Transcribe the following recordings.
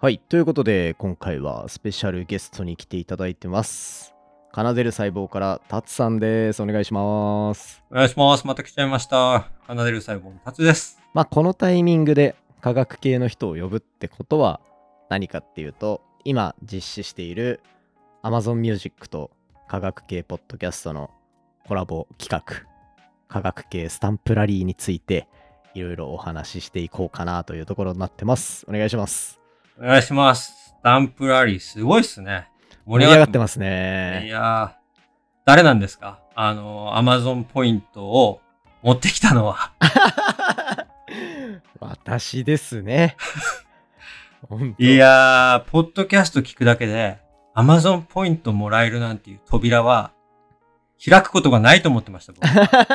はい。ということで、今回はスペシャルゲストに来ていただいてます。奏でる細胞からタツさんです。お願いします。お願いします。また来ちゃいました。奏でる細胞の達です。まあ、このタイミングで科学系の人を呼ぶってことは何かっていうと、今実施している Amazon Music と科学系ポッドキャストのコラボ企画、科学系スタンプラリーについていろいろお話ししていこうかなというところになってます。お願いします。お願いします。スタンプラリー、すごいっすね。盛り上がってまますね。いやー、誰なんですか？あの、アマゾンポイントを持ってきたのは。私ですね。いやー、ポッドキャスト聞くだけで、アマゾンポイントもらえるなんていう扉は、開くことがないと思ってました、僕。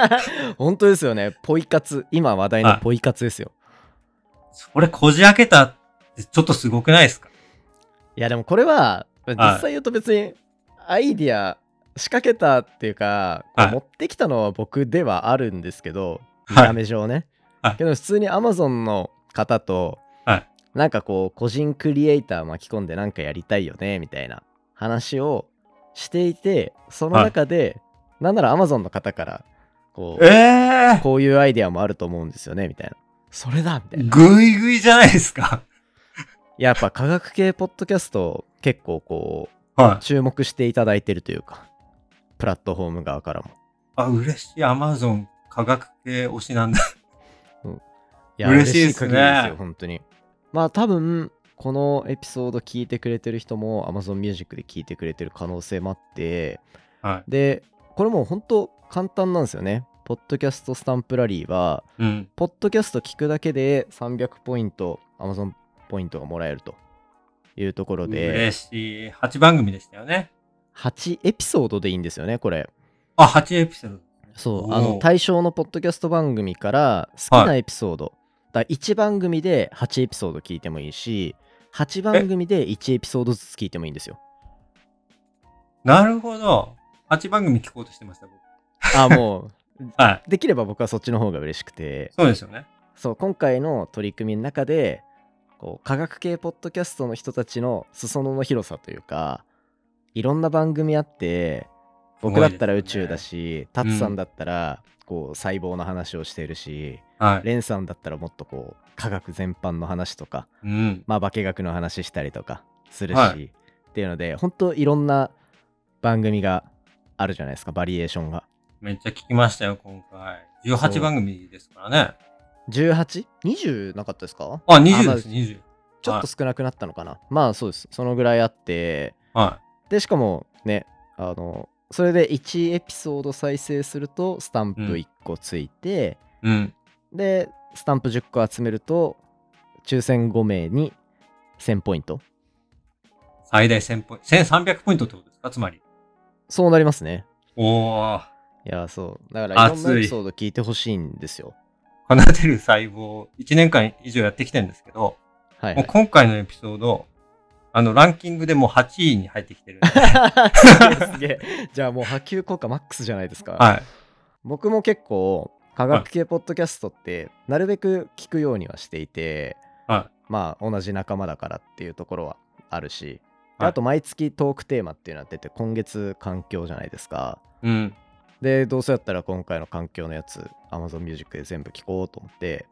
本当ですよね。ポイ活。今話題のポイ活ですよ。それこじ開けたってちょっとすごくないですか？いやでもこれは実際言うと別にアイディア仕掛けたっていうか、はい持ってきたのは僕ではあるんですけど、見はいた目上ね。はいけど普通に Amazon の方と、はいなんかこう個人クリエイター巻き込んでなんかやりたいよねみたいな話をしていてその中で、なんなら Amazon の方からこうええこういうアイデアもあると思うんですよねみたいな。それだみたいな。ー、ぐいぐいじゃないですか。やっぱ科学系ポッドキャスト結構こうは注目していただいてるというかプラットフォーム側からもあ、嬉しい。アマゾン科学系推しなんだ。いや嬉しいっすねですよ本当にまあ多分このエピソード聞いてくれてる人も Amazon Music で聞いてくれてる可能性もあってはい。でこれもう本当簡単なんですよねポッドキャストスタンプラリーはうん。ポッドキャスト聞くだけで300ポイント Amazon ポイントがもらえるというところで嬉しい。8番組でしたよね。8エピソードでいいんですよねこれあ、8エピソード。そう、あの対象のポッドキャスト番組から好きなエピソード、だ1番組で8エピソード聞いてもいいし、8番組で1エピソードずつ聞いてもいいんですよ。なるほど。8番組聞こうとしてました、僕。あ、も はい。う、できれば僕はそっちの方が嬉しくて、そうですよね。そう、今回の取り組みの中で、こう科学系ポッドキャストの人たちの裾野の広さというか、いろんな番組あって、僕だったら宇宙だし、タツさんだったら、こう細胞の話をしてるし、はい。レンさんだったらもっとこう科学全般の話とかうん。まあ化学の話したりとかするし、はいっていうので本当いろんな番組があるじゃないですかバリエーションがめっちゃ聞きましたよ、今回。18番組ですからね。18?20 なかったですか？あ、20です、あ20。ちょっと少なくなったのかな、まあそうですそのぐらいあってはでしかもねあのそれで1エピソード再生するとスタンプうん1個ついて、い。うん。でスタンプ10個集めると抽選5名に1000ポイント最大1000ポイント。1300ポイントってことですか？つまり。そうなりますねおー。いや、そう。だから、いろんなエピソード聞いてほしいんですよ。奏でる細胞、1年間以上やってきてるんですけど、はい、はい。もう今回のエピソード、あの、ランキングでもう8位に入ってきてるんで。すげえ。じゃあもう波及効果マックスじゃないですか。はい。僕も結構、科学系ポッドキャストって、なるべく聞くようにはしていて、はまあ、同じ仲間だからっていうところはあるし、ではいあと、毎月トークテーマっていうのやってて、今月環境じゃないですか。い。うん。で、どうせやったら今回の環境のやつ、Amazon Music で全部聞こうと思って、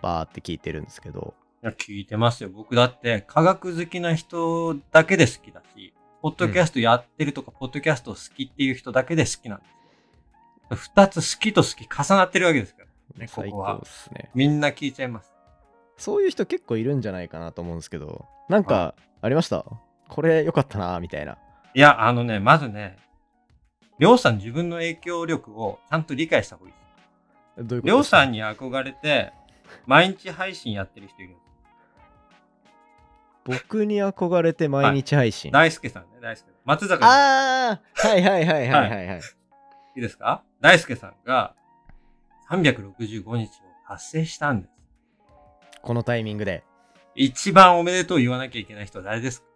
バーって聞いてるんですけど、いや、聞いてますよ。僕だって、科学好きな人だけで好きだし、ポッドキャストやってるとか、ポッドキャスト好きっていう人だけで好きなんですよ。二つ好きと好き重なってるわけですから。ねこ最こは高ですね。みんな聞いちゃいます。そういう人結構いるんじゃないかなと思うんですけど、なんかありました？これ良かったなみたいな。いや、あのね、まずね、りょうさん自分の影響力をちゃんと理解した方がいいです。どういうことりょうさんにに憧れて、毎日配信やってる人いるんです。僕に憧れて毎日配信？大輔さんね、大輔。松坂さん。ああはいはいはいはいはいはい。いいですか？大輔さんが365日を達成したんです。このタイミングで。一番おめでとう言わなきゃいけない人は誰ですか？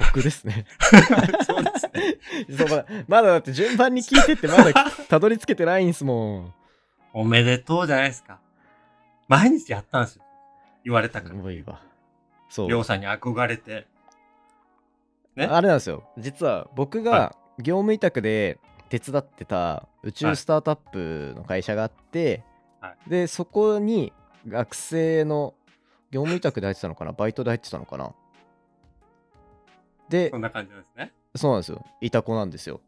僕ですね。そうですね。そうまだまだだって順番に聞いてってまだたどり着けてないんすもん。おめでとうじゃないですか。毎日やったんですよ。言われたから。すごいわ。そうりょうさんに憧れて。ね？あれなんですよ実は僕がは業務委託で手伝ってた宇宙スタートアップの会社があって、はでそこに学生の業務委託で入ってたのかな？バイトで入ってたのかな？でそんな感じなんですね。そうなんですよいた子なんですよ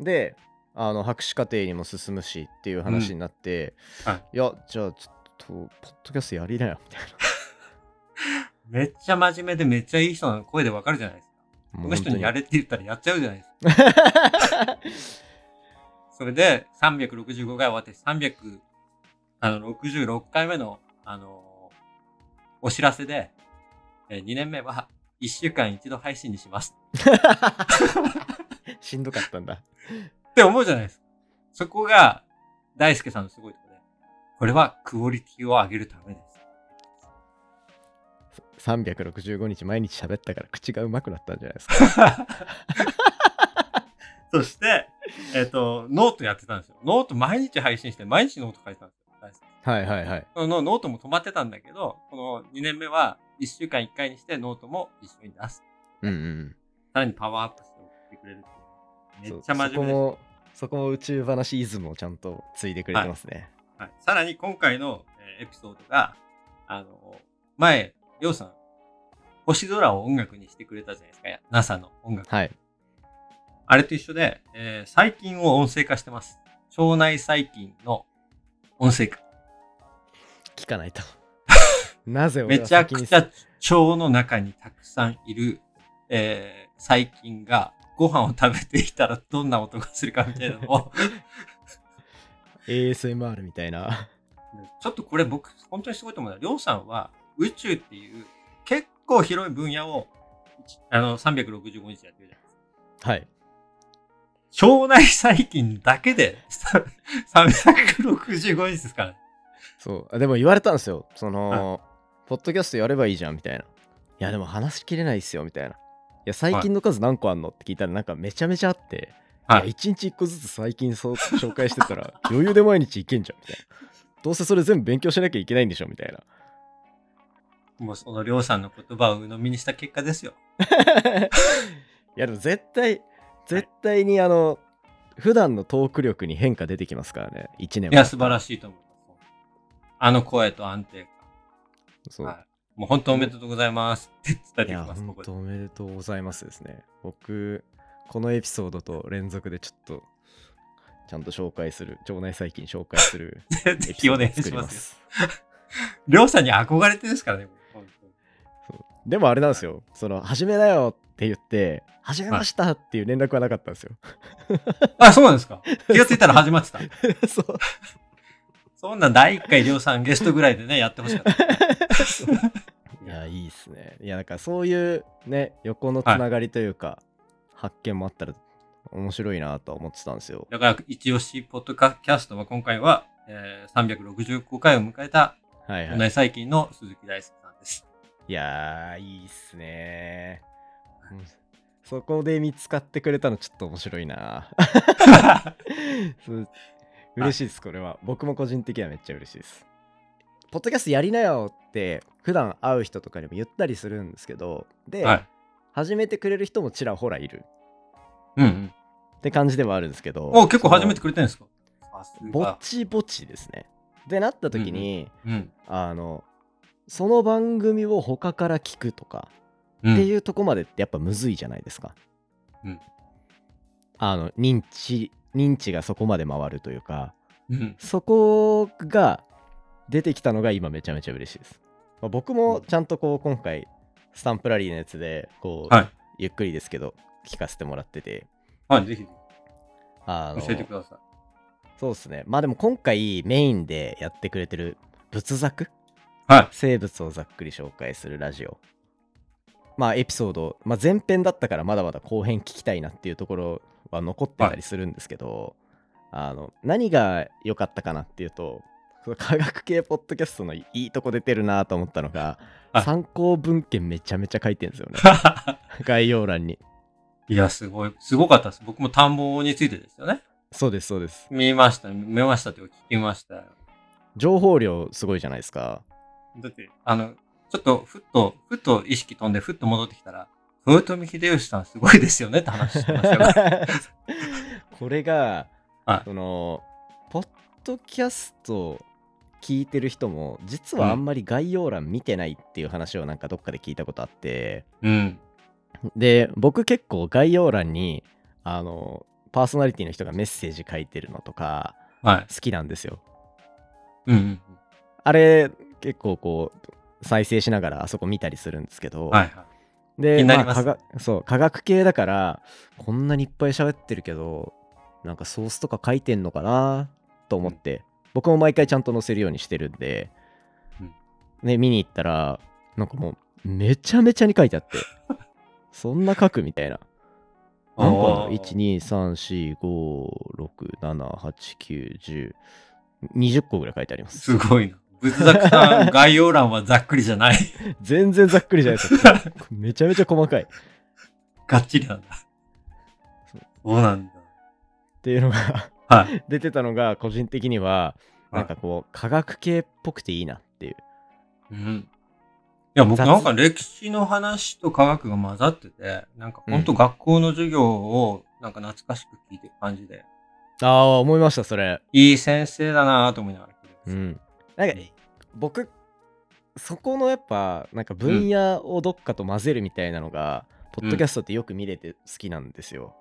であの博士課程にも進むしっていう話になって、うんはいやじゃあちょっとポッドキャストやりなよみたい めっちゃ真面目でめっちゃいい人の声でわかるじゃないですか。なこの人にやれれって言ったらやっちゃうじゃないですか。それで365回終わって300、あの、66回目の、あのお知らせで、え2年目は1週間一度配信にします しんどかったんだって思うじゃないですか。そこが大輔さんのすごいところで、これはクオリティを上げるためです。365日毎日喋ったから口がうまくなったんじゃないですか そして、えっ、と、ノートやってたんですよ。ノート毎日配信して、毎日ノート書いてたんですはいはいはいそのノートも止まってたんだけど、この2年目は1週間1回にしてノートも一緒に出す。うんうんさらにパワーアップして送ってくれる。めっちゃ真面目です。そそこもそこも宇宙話イズムをちゃんとついでくれてますね、はい、さらに今回の、えーエピソードが、あの、前、りょうさん、星空を音楽にしてくれたじゃないですか。NASA の音楽。はい、あれと一緒で、えー細菌を音声化してます。腸内細菌の音声化。聞かないと。なぜめ俺は先にちゃくちゃ腸の中にたくさんいる、えー細菌がご飯を食べていたらどんな音がするかみたいなのを。ASMR みたいな。ちょっとこれ僕本当にすごいと思うのは、りょうさんは宇宙っていう結構広い分野をあの365日やってるじゃないですか。はい。腸内細菌だけでさ365日ですからね。そう。あでも言われたんですよ。そのポッドキャストやればいいじゃんみたいな。いやでも話しきれないっすよみたいな。いや最近の数何個あんのって聞いたらなんかめちゃめちゃあって、はい。いや、1日1個ずつ最近そう 紹介してたら余裕で毎日いけんじゃんみたいな。どうせそれ全部勉強しなきゃいけないんでしょみたいな。もうそのりょうさんの言葉を鵜呑みにした結果ですよ。いやでも絶対絶対にあの、普段のトーク力に変化出てきますからね。1年いや、素晴らしいと思います。あの声と安定そう、感。はい。もう本当おめでとうございます って伝えてきます、本当。おめでとうございますですね僕このエピソードと連続でちょっとちゃんと紹介する腸内細菌紹介する ぜひお願いしまます。りょうさんに憧れてですからね、でもあれなんですよその始めなよって言って始めましたっていう連絡はなかったんですよ、あ、そうなんですか。気がついたら始まってた。そうそんな第1回りょうさんゲストぐらいでね、やってほしかった。いやいいっすね。いやなんかそういうね横のつながりというか、発見もあったら面白いなとは思ってたんですよ。だから、一押しポッドキャストは今回は、えー、365回を迎えた、はいはい。内細菌の鈴木大輔さんです。いやーいいっすね。うん。そこで見つかってくれたのちょっと面白いな 嬉しいですこれは僕も個人的にはめっちゃ嬉しいですポッドキャストやりなよって普段会う人とかにも言ったりするんですけどで、はい。始めてくれる人もちらほらいるうんうん。って感じではあるんですけどお、結構始めてそくれてるんですか？ぼがっ。ちぼっちですねでなった時に、うん。あのその番組を他から聞くとかうん。っていうとこまでってやっぱむずいじゃないですか。うんあの認知認知がそこまで回るというかうん。そこが出てきたのが今めちゃめちゃ嬉しいです。まあ僕もちゃんとこう今回スタンプラリーのやつでこう、はい。ゆっくりですけど聞かせてもらっててはい、ぜひあの教えてください。そうですねまあでも今回メインでやってくれてる仏作？はい。生物をざっくり紹介するラジオまあエピソード、まあ、前編だったからまだまだ後編聞きたいなっていうところは残ってたりするんですけど、あの何が良かったかなっていうと科学系ポッドキャストのいいとこ出てるなと思ったのが、はい。参考文献めちゃめちゃ書いてるんですよね。概要欄に。いや、すごい、すごかったです。僕も田んぼについてですよね。そうですそうです。見ました、見ましたって聞きました。よ。情報量すごいじゃないですか。だって、あの、ちょっとふっと、ふっと意識飛んで、ふっと戻ってきたら、豊臣秀吉さんすごいですよねって話してましたよ。これが、はいそのポッドキャスト聞いてる人も実はあんまり概要欄見てないっていう話をなんかどっかで聞いたことあって、うん。で僕結構概要欄にあのパーソナリティの人がメッセージ書いてるのとかはい。好きなんですようんうんあれ結構こう再生しながらあそこ見たりするんですけど、うん。はいはい。気でます。あ科学そう科学系だからこんなにいっぱい喋ってるけどなんかソースとか書いてんのかなと思って、僕も毎回ちゃんと載せるようにしてるんで、うん。ね見に行ったらなんかもうめちゃめちゃに書いてあって。そんな書くみたいな。何個あるの ?12345678910 20個ぐらい書いてあります。すごいな。仏作さん、概要欄はざっくりじゃない。全然ざっくりじゃないですか めちゃめちゃ細かいっがっちりなんだ。そうなんだ。ていうのがはい。出てたのが個人的にははいなんかこう科学系っぽくていいなっていううん。いや、僕雑なんか歴史の話と科学が混ざってて、なんかほんとうん学校の授業をなんか懐かしく聞いてる感じで、ああ思いましたそれいい先生だなぁと思いながら聞いて。うんなんか僕そこのやっぱなんか分野をどっかと混ぜるみたいなのが、ポッドキャストってよく見れて好きなんですよ、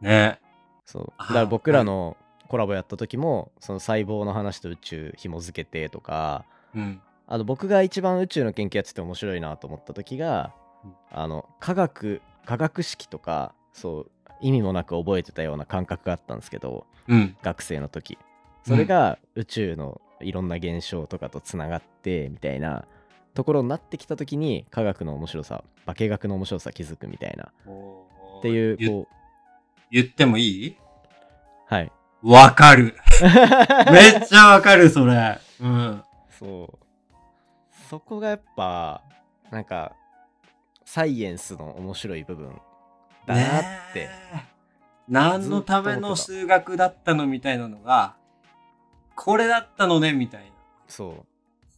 ね。そう。だから僕らのコラボやった時もその細胞の話と宇宙紐付けてとかうん。あと僕が一番宇宙の研究やってて面白いなと思った時が、うん。あの科学科学式とかそう意味もなく覚えてたような感覚があったんですけどうん。学生の時。それが宇宙のいろんな現象とかとつながってみたいなところになってきた時に科学の面白さ化学の面白さ気づくみたいなっていう言こう言ってもいい？はいわかる。めっちゃわかる、それ。うん。そうそこがやっぱなんかサイエンスの面白い部分だなって、ねえ何のための数学だったのみたいなのが、これだったのねみたいな。そ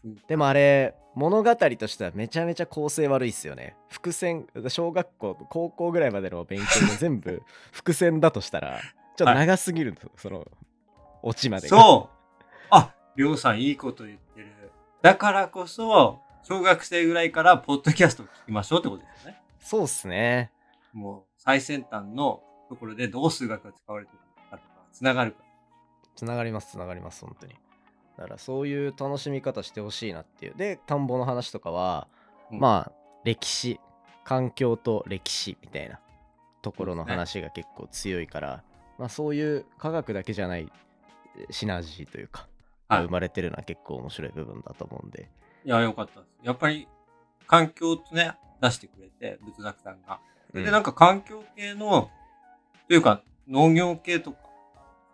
うでもあれ物語としてはめちゃめちゃ構成悪いっすよね伏線小学校高校ぐらいまでの勉強が全部 伏線だとしたらちょっと長すぎるの、そのオチまでがそう。あ、りょうさんいいこと言ってる。だからこそ、小学生ぐらいからポッドキャストを聞きましょうってことですよね。そうっすねもう最先端のところでどう数学が使われてるのかとか、つながるかつながりますつながります本当に。だからそういう楽しみ方してほしいなっていう。で田んぼの話とかは、うん。まあ歴史環境と歴史みたいなところの話が結構強いから、まあそういう科学だけじゃないえシナジーというか、はい。生まれてるのは結構面白い部分だと思うんで。いや、よかったです。やっぱり、環境とね、出してくれて、仏作さんが。うん。で、なんか環境系の、というか、農業系とか、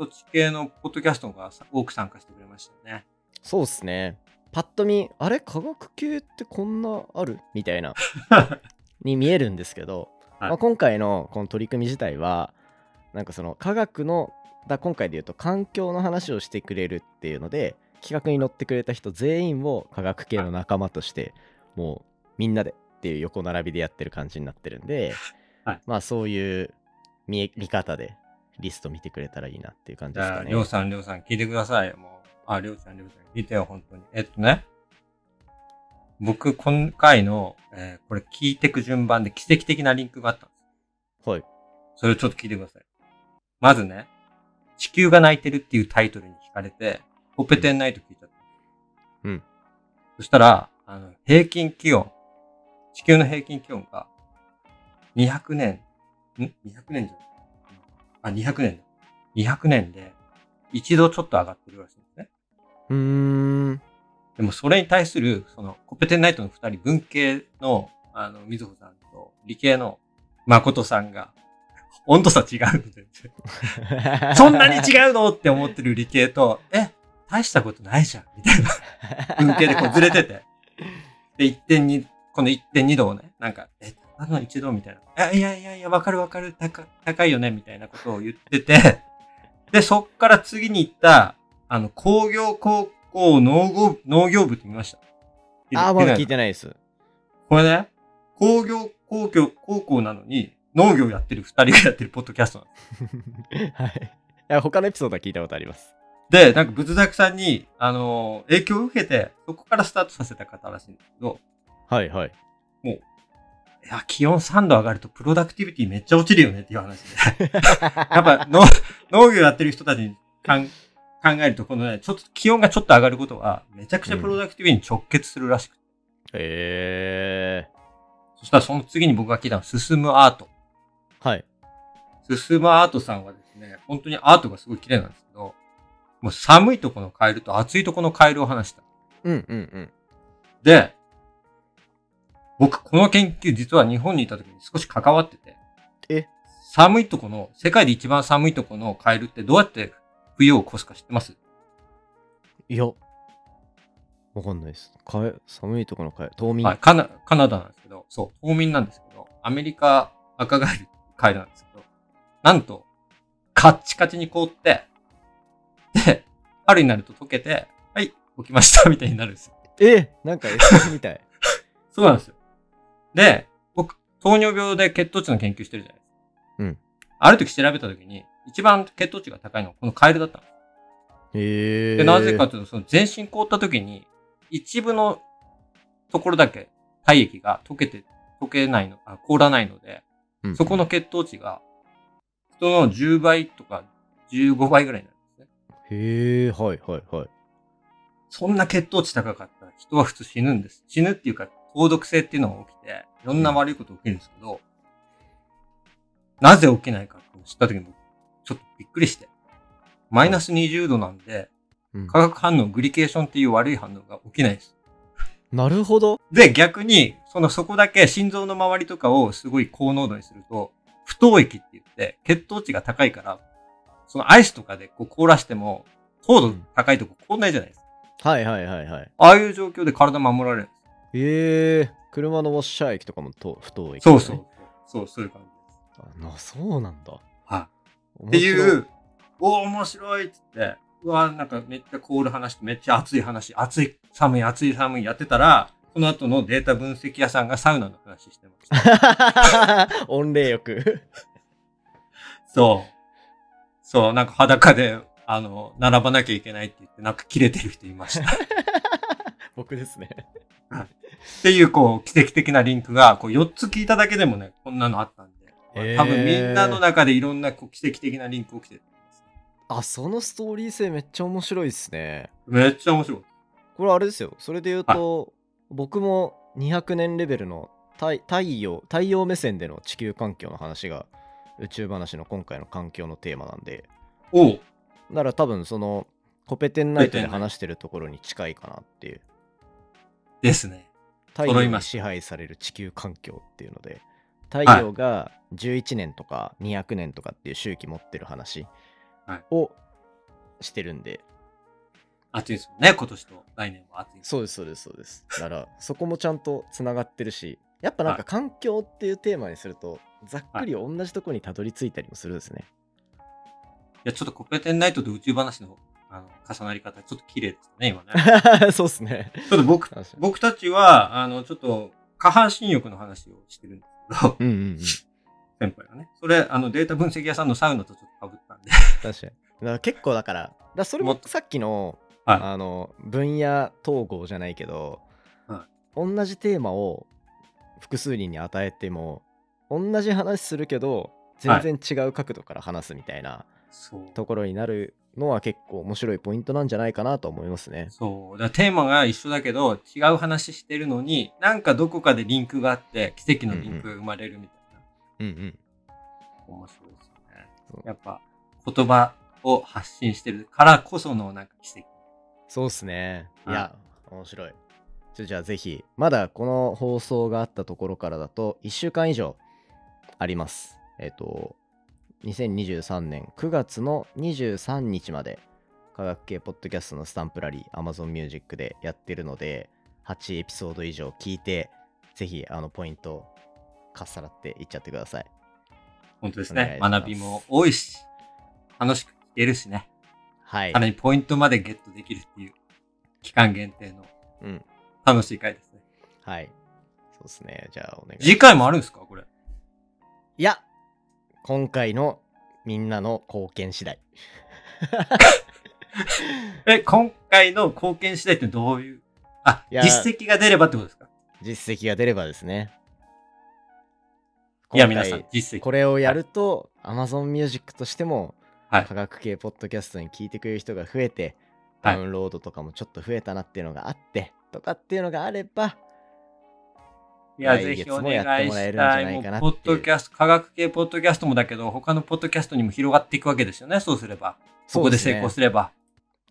そっち系のポッドキャストがさ多く参加してくれましたよね。そうっすね。パッと見あれ？科学系ってこんなある？みたいな。に見えるんですけど、はい。まあ、今回のこの取り組み自体はなんかその科学のだ今回で言うと環境の話をしてくれるっていうので企画に乗ってくれた人全員を科学系の仲間としてもうみんなでっていう横並びでやってる感じになってるんで、はい。まあそういう見え見方でリスト見てくれたらいいなっていう感じですかねりょうさん、りょうさん、聞いてください。もう、あ、りょうちゃん、りょうちゃん、聞いてよ、本当に。えっとね、僕、今回の、えーこれ聞いてく順番で奇跡的なリンクがあったんです。はいそれをちょっと聞いてください。まずね、地球が泣いてるっていうタイトルに惹かれて、ほっぺてんないと聞いちゃった。うん。そしたら、あの、平均気温、地球の平均気温が、200年、ん ?200 年じゃないあ、200年だ。200年で、一度ちょっと上がってるらしいんですね。うーんでもそれに対する、その、コペテンナイトの二人、文系の、あの、みずほさんと、理系の誠さんが、温度差違うの全然。そんなに違うのって思ってる理系と、え、大したことないじゃん、みたいな。文系でこうずれてて。で、1.2、この1.2度をね、なんか、え、あの1度みたいな。いやいやいや、わかるわかる、高高いよね、みたいなことを言ってて、で、そっから次に行った、あの、工業高校農業農業部って見ました。ああ、まだ聞いててないです。これね、工業、工業、高校なのに農業やってる二人がやってるポッドキャストなんです。はい。いや、他のエピソードは聞いたことあります。で、なんか仏作さんに、あのー影響を受けて、そこからスタートさせた方らしいんですけど、はいはい。いや、気温3度上がるとプロダクティビティめっちゃ落ちるよねっていう話で。やっぱの農業やってる人たちにかん考えると、このね、ちょっと気温がちょっと上がることは、めちゃくちゃプロダクティビティに直結するらしくて。へえそしたらその次に僕が聞いたのは、進むアート。ー。はい。進むアートさんはですね、本当にアートがすごい綺麗なんですけど、もう寒いとこのカエルと暑いとこのカエルを話した。うんうんうん。で、僕、この研究実は日本にいた時に少し関わってて。え？寒いとこの、世界で一番寒いとこのカエルってどうやって冬を越すか知ってます？いや、わかんないです。かえ寒いところのかえ、冬眠？はい、カナ、カナダなんですけど、そう、冬眠なんですけど、アメリカ赤ガエルカエルなんですけど、なんと、カッチカチに凍って、で、春になると溶けて、はい、起きました、みたいになるんですよ。え？なんか SF みたい。そうなんですよ。で、僕、糖尿病で血糖値の研究してるじゃないですか。うん。ある時調べた時に、一番血糖値が高いのはこのカエルだったんです。へえ。で、なぜかというと、その全身凍った時に、一部のところだけ体液が溶けて、溶けないの、あ凍らないので、うんそこの血糖値が、人の10倍とか15倍ぐらいになるんですね。へえ、はいはいはい。そんな血糖値高かったら人は普通死ぬんです。死ぬっていうか、高毒性っていうのが起きて、いろんな悪いこと起きるんですけど、なぜ起きないかって知った時に僕、ちょっとびっくりして。マイナス20度なんで、化学反応、グリケーションっていう悪い反応が起きないです。なるほど。で、逆に、そのそこだけ心臓の周りとかをすごい高濃度にすると、不凍液って言って、血糖値が高いから、そのアイスとかでこう凍らしても、糖度高いとこ凍んないじゃないですか。はいはいはいはい。ああいう状況で体守られるんです。へえ、車のウォッシャー液とかもと不透液、そうそう。。そう、そういう感じです。あなそうなんだ。はい。っっていう、おー面白いっつって、うわなんかめっちゃ凍る話とめっちゃ熱い話、熱い、寒い、熱い、寒いやってたら、その後のデータ分析屋さんがサウナの話してました。温冷浴。そう。そう、なんか裸で、あの、並ばなきゃいけないって言って、なんか切れてる人いました。っ 僕ですね。ていう、こう、奇跡的なリンクが、こう、4つ聞いただけでもね、こんなのあったんで、多分みんなの中でいろんなこう奇跡的なリンク起きてる。あ、そのストーリー性めっちゃ面白いっすね。めっちゃ面白い。これあれですよ。それで言うと、僕も200年レベルの太太陽、太陽目線での地球環境の話が宇宙話の今回の環境のテーマなんで、おうだから多分そのコペテンナイトで話してるところに近いかなっていう。ですね。太陽に支配される地球環境っていうので太陽が11年とか200年とかっていう周期持ってる話はい。をしてるんで、暑いですよね、今年と来年も暑い。そうですそうですそうです。だからそこもちゃんとつながってるしやっぱなんかはい。環境っていうテーマにするとざっくり同じとこにたどり着いたりもするんですね、いや、ちょっとコペテンナイトと宇宙話のあの重なり方、ちょっと綺麗ですね、今ね。そうっすねちょっと僕、僕たちは、あの、ちょっと、下半身浴の話をしてるんですけど、うんうんうん先輩がね。それ、あの、データ分析屋さんのサウナとちょっと被ったんで。確かにだから結構だからだそれもさっきのはいあの分野統合じゃないけど、は同じテーマを複数人に与えても同じ話するけど全然違う角度から話すみたいなそう。ところになるのは結構面白いポイントなんじゃないかなと思いますね。そう。だテーマが一緒だけど、違う話してるのに、なんかどこかでリンクがあって、奇跡のリンクが生まれるみたいな。うんうん。面白いですよね。やっぱ、言葉を発信してるからこそのなんか奇跡。そうっすね。いはいや、面白い。ちょじゃあぜひ、まだこの放送があったところからだと1週間以上あります。えっ、と、2023年9月の23日まで科学系ポッドキャストのスタンプラリー Amazon Music でやってるので、8エピソード以上聞いて、ぜひあのポイントをかっさらっていっちゃってください。本当ですね。学びも多いし、楽しく聞けるしね。はいさ。らにポイントまでゲットできるっていう、期間限定のうん。楽しい回です。はい。そうですね。じゃあお願いします。次回もあるんですかこれ？いや、今回のみんなの貢献次第。え、今回の貢献次第ってどういう、あ、いや実績が出ればってことですか？実績が出ればですね。いや、皆さん、実績。これをやると、Amazon Music としても、はい科学系ポッドキャストに聞いてくれる人が増えて、はいダウンロードとかもちょっと増えたなっていうのがあって、とかっていうのがあれば、いや、来ぜひお願いしたい。いポッドキャスト、科学系ポッドキャストもだけど、他のポッドキャストにも広がっていくわけですよね、そうすれば。ここで成功する。れば。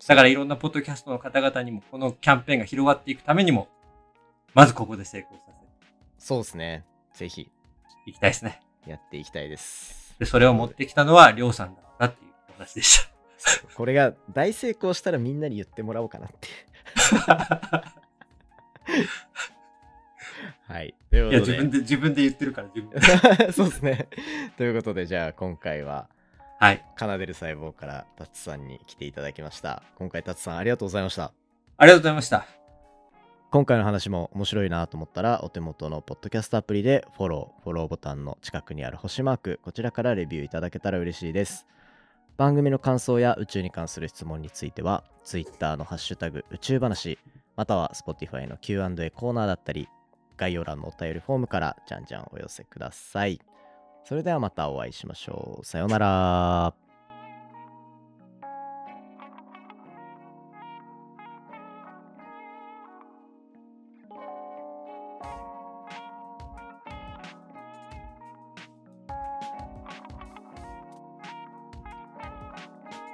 だからいろんなポッドキャストの方々にも、このキャンペーンが広がっていくためにも、まずここで成功させてそうですね。ぜひいきたいですね。やっていきたいです。で、それを持ってきたのは、りょうさんだったっていうお話でした。これが大成功したらみんなに言ってもらおうかなって。はい。といや。自分で、自分で言ってるから、自分で。そうですね。ということで、じゃあ今回は、はい。奏でる細胞からタツさんに来ていただきました。今回タツさんありがとうございました。ありがとうございました。今回の話も面白いなと思ったら、お手元のポッドキャストアプリでフォロー、フォローボタンの近くにある星マーク、こちらからレビューいただけたら嬉しいです。番組の感想や宇宙に関する質問については、Twitter のハッシュタグ宇宙話、または Spotify の Q&A コーナーだったり、概要欄のお便りフォームからじゃんじゃんお寄せください。それではまたお会いしましょう。さようなら。